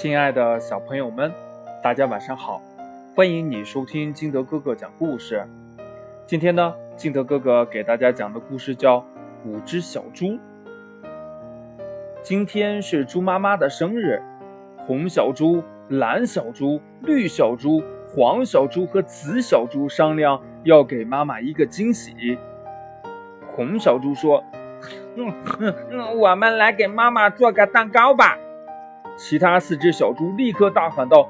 亲爱的小朋友们，大家晚上好！欢迎你收听金德哥哥讲故事。今天呢，金德哥哥给大家讲的故事叫《五只小猪》。今天是猪妈妈的生日，红小猪、蓝小猪、绿小猪、黄小猪和紫小猪商量要给妈妈一个惊喜。红小猪说：“嗯嗯，我们来给妈妈做个蛋糕吧。”其他四只小猪立刻大喊道：“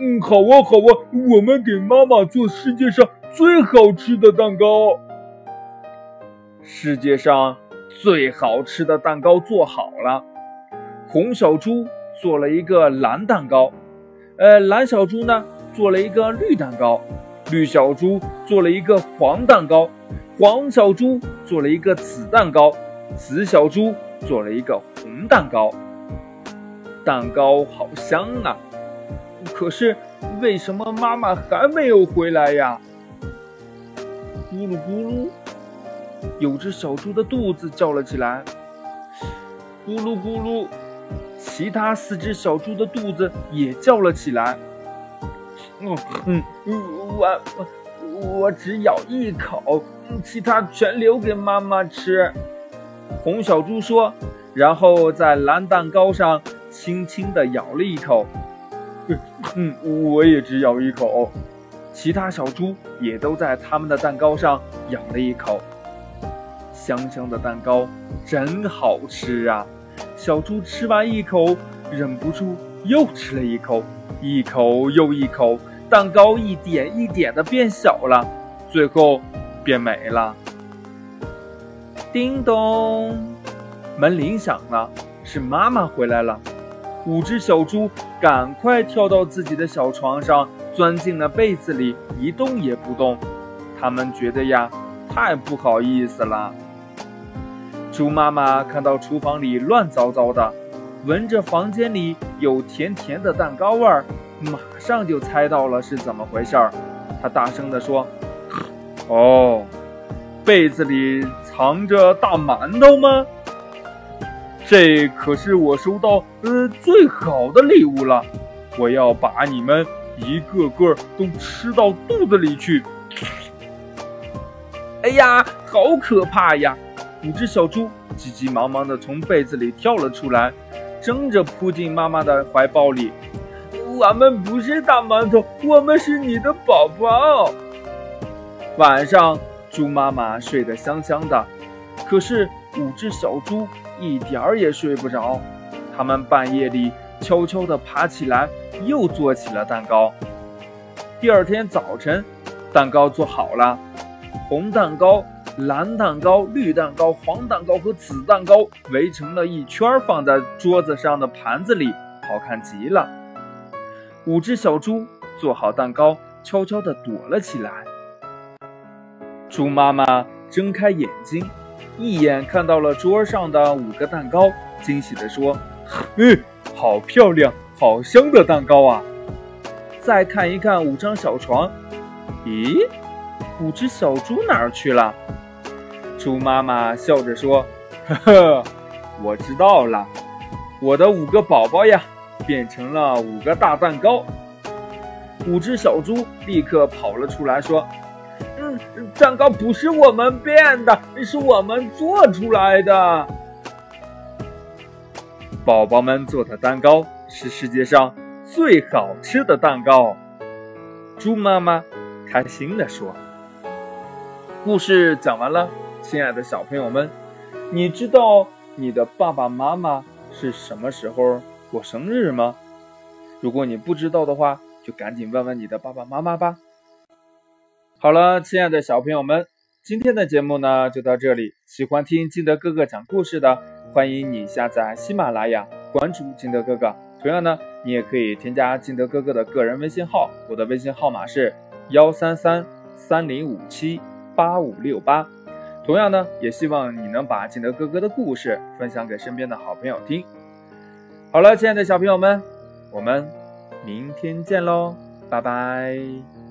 嗯，好啊，好啊，我们给妈妈做世界上最好吃的蛋糕。”世界上最好吃的蛋糕做好了，红小猪做了一个蓝蛋糕，呃，蓝小猪呢做了一个绿蛋糕，绿小猪做了一个黄蛋糕，黄小猪做了一个紫蛋糕，紫小猪做了一个红蛋糕。蛋糕好香啊！可是为什么妈妈还没有回来呀？咕噜咕噜，有只小猪的肚子叫了起来。咕噜咕噜，其他四只小猪的肚子也叫了起来。嗯嗯，我我我只咬一口，其他全留给妈妈吃。红小猪说，然后在蓝蛋糕上。轻轻地咬了一口，嗯，我也只咬一口。其他小猪也都在他们的蛋糕上咬了一口。香香的蛋糕真好吃啊！小猪吃完一口，忍不住又吃了一口，一口又一口，蛋糕一点一点的变小了，最后变没了。叮咚，门铃响了，是妈妈回来了。五只小猪赶快跳到自己的小床上，钻进了被子里，一动也不动。他们觉得呀，太不好意思了。猪妈妈看到厨房里乱糟糟的，闻着房间里有甜甜的蛋糕味儿，马上就猜到了是怎么回事儿。她大声地说：“哦，被子里藏着大馒头吗？”这可是我收到呃最好的礼物了，我要把你们一个个都吃到肚子里去。哎呀，好可怕呀！五只小猪急急忙忙地从被子里跳了出来，争着扑进妈妈的怀抱里。我们不是大馒头，我们是你的宝宝。晚上，猪妈妈睡得香香的，可是五只小猪。一点儿也睡不着，他们半夜里悄悄地爬起来，又做起了蛋糕。第二天早晨，蛋糕做好了，红蛋糕、蓝蛋糕、绿蛋糕、黄蛋糕和紫蛋糕围成了一圈，放在桌子上的盘子里，好看极了。五只小猪做好蛋糕，悄悄地躲了起来。猪妈妈睁开眼睛。一眼看到了桌上的五个蛋糕，惊喜地说：“ 嗯，好漂亮，好香的蛋糕啊！”再看一看五张小床，咦，五只小猪哪儿去了？猪妈妈笑着说：“呵呵，我知道了，我的五个宝宝呀，变成了五个大蛋糕。”五只小猪立刻跑了出来，说。蛋糕不是我们变的，是我们做出来的。宝宝们做的蛋糕是世界上最好吃的蛋糕。猪妈妈开心地说：“故事讲完了，亲爱的小朋友们，你知道你的爸爸妈妈是什么时候过生日吗？如果你不知道的话，就赶紧问问你的爸爸妈妈吧。”好了，亲爱的小朋友们，今天的节目呢就到这里。喜欢听金德哥哥讲故事的，欢迎你下载喜马拉雅，关注金德哥哥。同样呢，你也可以添加金德哥哥的个人微信号，我的微信号码是幺三三三零五七八五六八。同样呢，也希望你能把金德哥哥的故事分享给身边的好朋友听。好了，亲爱的小朋友们，我们明天见喽，拜拜。